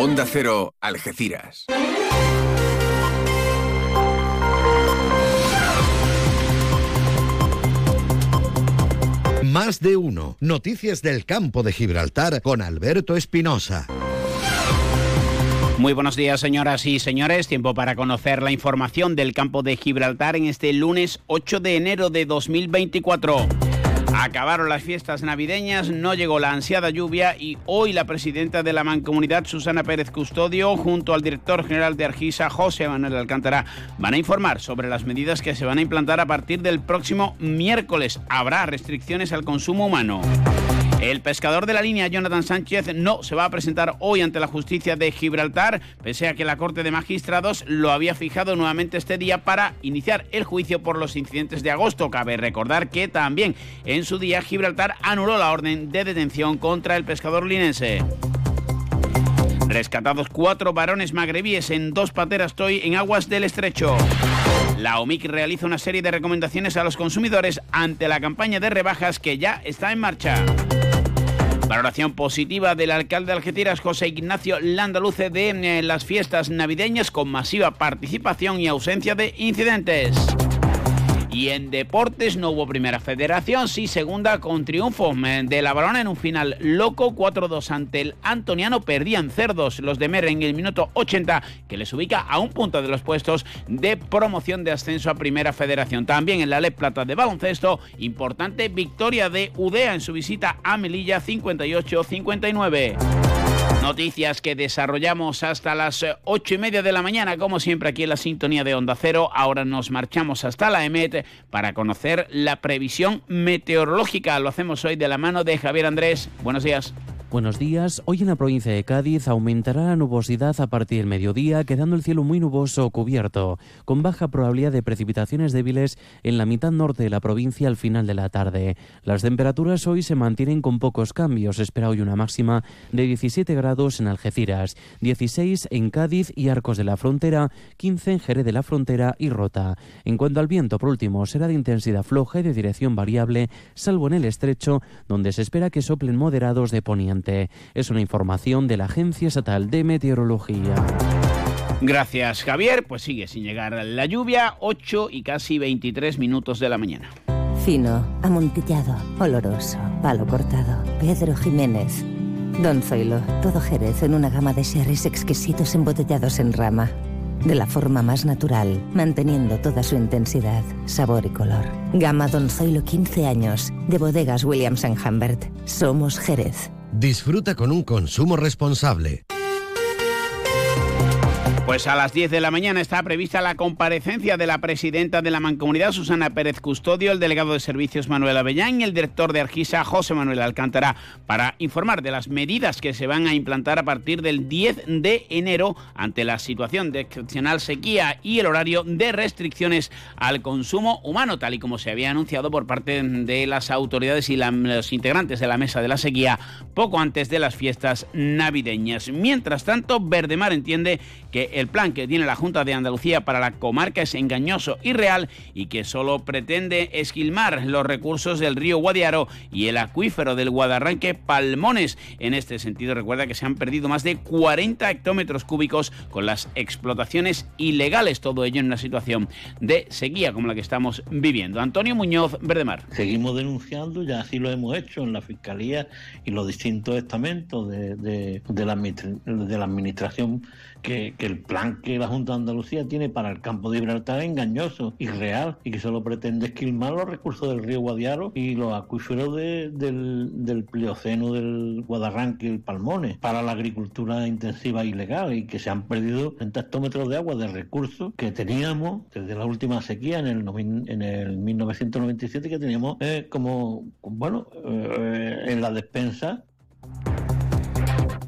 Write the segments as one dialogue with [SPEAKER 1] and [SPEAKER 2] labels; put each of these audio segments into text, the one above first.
[SPEAKER 1] Onda Cero, Algeciras.
[SPEAKER 2] Más de uno. Noticias del campo de Gibraltar con Alberto Espinosa.
[SPEAKER 3] Muy buenos días, señoras y señores. Tiempo para conocer la información del campo de Gibraltar en este lunes 8 de enero de 2024. Acabaron las fiestas navideñas, no llegó la ansiada lluvia y hoy la presidenta de la Mancomunidad, Susana Pérez Custodio, junto al director general de Argisa, José Manuel Alcántara, van a informar sobre las medidas que se van a implantar a partir del próximo miércoles. Habrá restricciones al consumo humano. El pescador de la línea, Jonathan Sánchez, no se va a presentar hoy ante la justicia de Gibraltar, pese a que la Corte de Magistrados lo había fijado nuevamente este día para iniciar el juicio por los incidentes de agosto. Cabe recordar que también en su día Gibraltar anuló la orden de detención contra el pescador linense. Rescatados cuatro varones magrebíes en dos pateras Toy en aguas del estrecho. La OMIC realiza una serie de recomendaciones a los consumidores ante la campaña de rebajas que ya está en marcha. Valoración positiva del alcalde de Algeciras, José Ignacio Landaluce, de eh, las fiestas navideñas con masiva participación y ausencia de incidentes. Y en deportes no hubo primera federación, sí segunda con triunfo de la Balona en un final loco 4-2 ante el Antoniano. Perdían cerdos los de Mer en el minuto 80, que les ubica a un punto de los puestos de promoción de ascenso a primera federación. También en la Le Plata de baloncesto, importante victoria de Udea en su visita a Melilla 58-59. Noticias que desarrollamos hasta las eh, ocho y media de la mañana, como siempre aquí en la sintonía de Onda Cero. Ahora nos marchamos hasta la EMET para conocer la previsión meteorológica. Lo hacemos hoy de la mano de Javier Andrés. Buenos días.
[SPEAKER 4] Buenos días. Hoy en la provincia de Cádiz aumentará la nubosidad a partir del mediodía, quedando el cielo muy nuboso o cubierto, con baja probabilidad de precipitaciones débiles en la mitad norte de la provincia al final de la tarde. Las temperaturas hoy se mantienen con pocos cambios. espera hoy una máxima de 17 grados en Algeciras, 16 en Cádiz y Arcos de la Frontera, 15 en Jerez de la Frontera y Rota. En cuanto al viento, por último, será de intensidad floja y de dirección variable, salvo en el estrecho, donde se espera que soplen moderados de poniente. Es una información de la Agencia Estatal de Meteorología.
[SPEAKER 3] Gracias, Javier. Pues sigue sin llegar la lluvia, 8 y casi 23 minutos de la mañana.
[SPEAKER 5] Fino, amontillado, oloroso, palo cortado. Pedro Jiménez. Don Zoilo, todo Jerez en una gama de sherries exquisitos embotellados en rama de la forma más natural, manteniendo toda su intensidad, sabor y color. Gama Don Zoilo 15 años, de bodegas Williams ⁇ Humbert. Somos Jerez.
[SPEAKER 2] Disfruta con un consumo responsable.
[SPEAKER 3] Pues a las 10 de la mañana está prevista la comparecencia de la presidenta de la Mancomunidad, Susana Pérez Custodio, el delegado de servicios Manuel Avellán y el director de Argisa, José Manuel Alcántara, para informar de las medidas que se van a implantar a partir del 10 de enero ante la situación de excepcional sequía y el horario de restricciones al consumo humano, tal y como se había anunciado por parte de las autoridades y los integrantes de la mesa de la sequía poco antes de las fiestas navideñas. Mientras tanto, Verdemar entiende que el plan que tiene la Junta de Andalucía para la comarca es engañoso y real y que solo pretende esquilmar los recursos del río Guadiaro y el acuífero del Guadarranque Palmones. En este sentido, recuerda que se han perdido más de 40 hectómetros cúbicos con las explotaciones ilegales, todo ello en una situación de sequía como la que estamos viviendo. Antonio Muñoz, Verdemar.
[SPEAKER 6] Seguimos denunciando, ya así lo hemos hecho en la Fiscalía y los distintos estamentos de, la, de la Administración que, el plan que la Junta de Andalucía tiene para el campo de Gibraltar es engañoso, irreal y que solo pretende esquilmar los recursos del río Guadiaro y los acuíferos del, del Plioceno, del Guadarranque y el Palmones para la agricultura intensiva ilegal y que se han perdido 30 hectómetros de agua de recursos que teníamos desde la última sequía en el, en el 1997 que teníamos eh, como, bueno, eh, en la despensa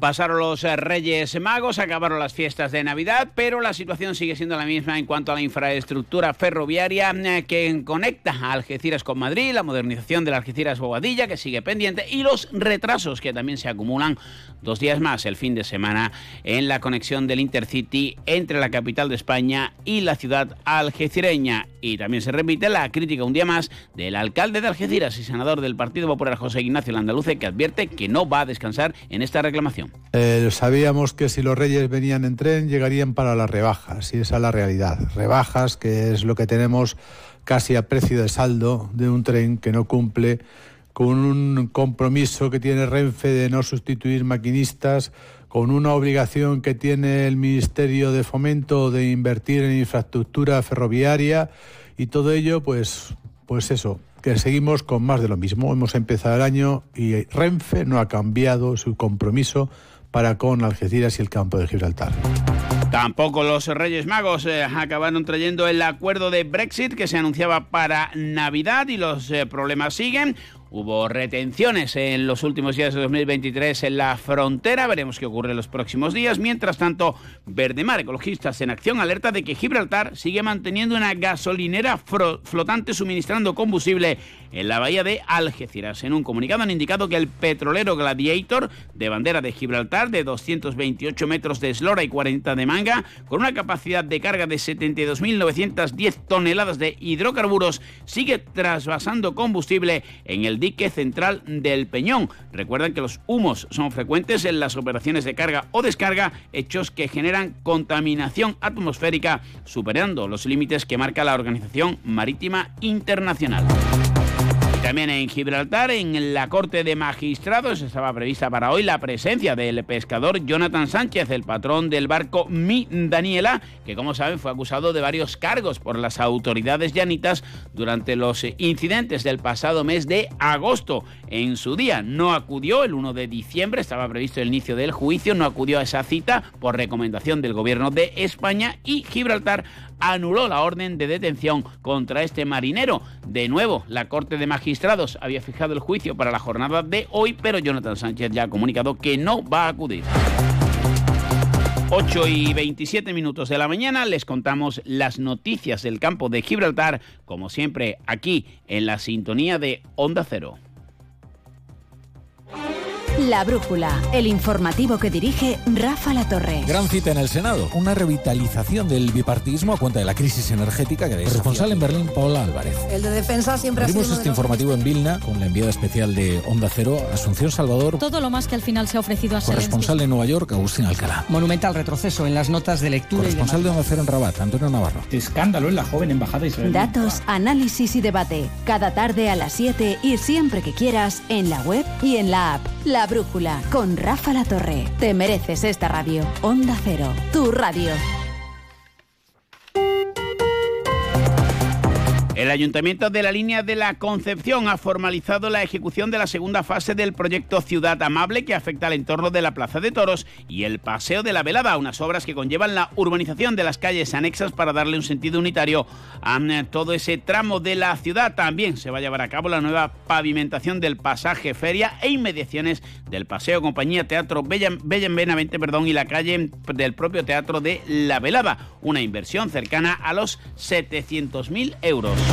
[SPEAKER 3] Pasaron los eh, Reyes Magos, acabaron las fiestas de Navidad, pero la situación sigue siendo la misma en cuanto a la infraestructura ferroviaria eh, que conecta a Algeciras con Madrid, la modernización de la Algeciras Bobadilla que sigue pendiente y los retrasos que también se acumulan dos días más el fin de semana en la conexión del Intercity entre la capital de España y la ciudad algecireña. y también se repite la crítica un día más del alcalde de Algeciras y senador del Partido Popular José Ignacio Landaluce que advierte que no va a descansar en esta reclamación.
[SPEAKER 7] Eh, sabíamos que si los reyes venían en tren llegarían para las rebajas y esa es la realidad. Rebajas que es lo que tenemos casi a precio de saldo de un tren que no cumple con un compromiso que tiene Renfe de no sustituir maquinistas, con una obligación que tiene el Ministerio de Fomento de invertir en infraestructura ferroviaria y todo ello, pues, pues eso, que seguimos con más de lo mismo. Hemos empezado el año y Renfe no ha cambiado su compromiso para con Algeciras y el campo de Gibraltar.
[SPEAKER 3] Tampoco los Reyes Magos eh, acabaron trayendo el acuerdo de Brexit que se anunciaba para Navidad y los eh, problemas siguen. Hubo retenciones en los últimos días de 2023 en la frontera. Veremos qué ocurre en los próximos días. Mientras tanto, Verdemar, ecologistas en acción, alerta de que Gibraltar sigue manteniendo una gasolinera flotante suministrando combustible en la bahía de Algeciras. En un comunicado han indicado que el petrolero Gladiator, de bandera de Gibraltar, de 228 metros de eslora y 40 de manga, con una capacidad de carga de 72.910 toneladas de hidrocarburos, sigue trasvasando combustible en el dique central del Peñón. Recuerden que los humos son frecuentes en las operaciones de carga o descarga, hechos que generan contaminación atmosférica, superando los límites que marca la Organización Marítima Internacional. También en Gibraltar, en la Corte de Magistrados, estaba prevista para hoy la presencia del pescador Jonathan Sánchez, el patrón del barco Mi Daniela, que como saben fue acusado de varios cargos por las autoridades llanitas durante los incidentes del pasado mes de agosto. En su día no acudió, el 1 de diciembre estaba previsto el inicio del juicio, no acudió a esa cita por recomendación del gobierno de España y Gibraltar anuló la orden de detención contra este marinero. De nuevo, la Corte de Magistrados había fijado el juicio para la jornada de hoy, pero Jonathan Sánchez ya ha comunicado que no va a acudir. 8 y 27 minutos de la mañana les contamos las noticias del campo de Gibraltar, como siempre aquí en la sintonía de Onda Cero.
[SPEAKER 8] La Brújula, el informativo que dirige Rafa La Torre.
[SPEAKER 9] Gran cita en el Senado, una revitalización del bipartismo a cuenta de la crisis energética que Responsable en Berlín, Paula Álvarez.
[SPEAKER 10] El de defensa siempre
[SPEAKER 9] Abrimos este informativo en Vilna con la enviada especial de Onda Cero, Asunción Salvador.
[SPEAKER 11] Todo lo más que al final se ha ofrecido a
[SPEAKER 9] Corresponsal en Nueva York, Agustín Alcalá.
[SPEAKER 12] Monumental retroceso en las notas de lectura.
[SPEAKER 9] Corresponsal de Onda Cero en Rabat, Antonio Navarro.
[SPEAKER 13] Escándalo en la joven embajada israelí.
[SPEAKER 8] Datos, análisis y debate. Cada tarde a las 7 y siempre que quieras en la web y en la app. La Brújula con Rafa La Torre. Te mereces esta radio. Onda Cero, tu radio.
[SPEAKER 3] El Ayuntamiento de la Línea de la Concepción ha formalizado la ejecución de la segunda fase del proyecto Ciudad Amable que afecta al entorno de la Plaza de Toros y el Paseo de la Velada, unas obras que conllevan la urbanización de las calles anexas para darle un sentido unitario a eh, todo ese tramo de la ciudad. También se va a llevar a cabo la nueva pavimentación del pasaje Feria e inmediaciones del Paseo Compañía Teatro Bella, Benavente perdón, y la calle del propio Teatro de la Velada, una inversión cercana a los 700.000 euros.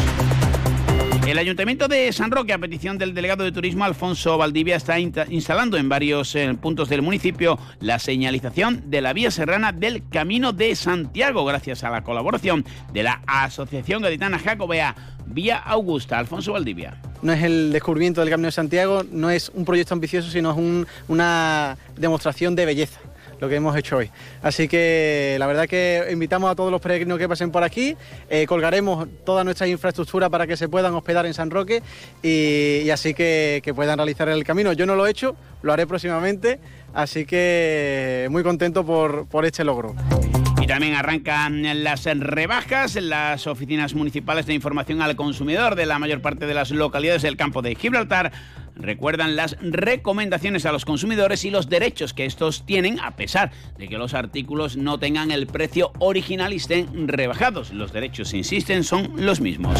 [SPEAKER 3] El Ayuntamiento de San Roque, a petición del delegado de Turismo Alfonso Valdivia, está instalando en varios eh, puntos del municipio la señalización de la vía serrana del Camino de Santiago, gracias a la colaboración de la Asociación Gaditana Jacobea Vía Augusta. Alfonso Valdivia.
[SPEAKER 14] No es el descubrimiento del Camino de Santiago, no es un proyecto ambicioso, sino es una demostración de belleza lo que hemos hecho hoy. Así que la verdad que invitamos a todos los peregrinos que pasen por aquí, eh, colgaremos toda nuestra infraestructura para que se puedan hospedar en San Roque y, así que, puedan realizar el camino. Yo no lo he hecho, lo haré próximamente, así que muy contento por, por este logro.
[SPEAKER 3] Y también arrancan las rebajas en las oficinas municipales de información al consumidor de la mayor parte de las localidades del campo de Gibraltar recuerdan las recomendaciones a los consumidores y los derechos que estos tienen a pesar de que los artículos no tengan el precio original y estén rebajados. Los derechos, insisten, son los mismos.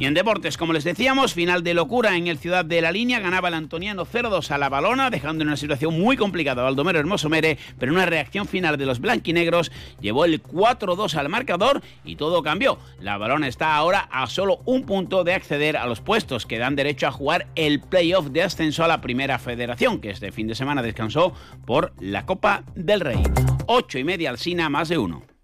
[SPEAKER 3] Y en deportes, como les decíamos, final de locura en el Ciudad de la Línea, ganaba el Antoniano 0-2 a la balona, dejando en una situación muy complicada a Baldomero Hermoso Mere, pero una reacción final de los blanquinegros llevó el 4-2 al marcador y todo cambió. La balona está ahora a solo un punto de acceder a los puestos que dan derecho a jugar el playoff de ascenso a la Primera Federación, que este fin de semana descansó por la Copa del Rey. Ocho y media al Sina, más de uno.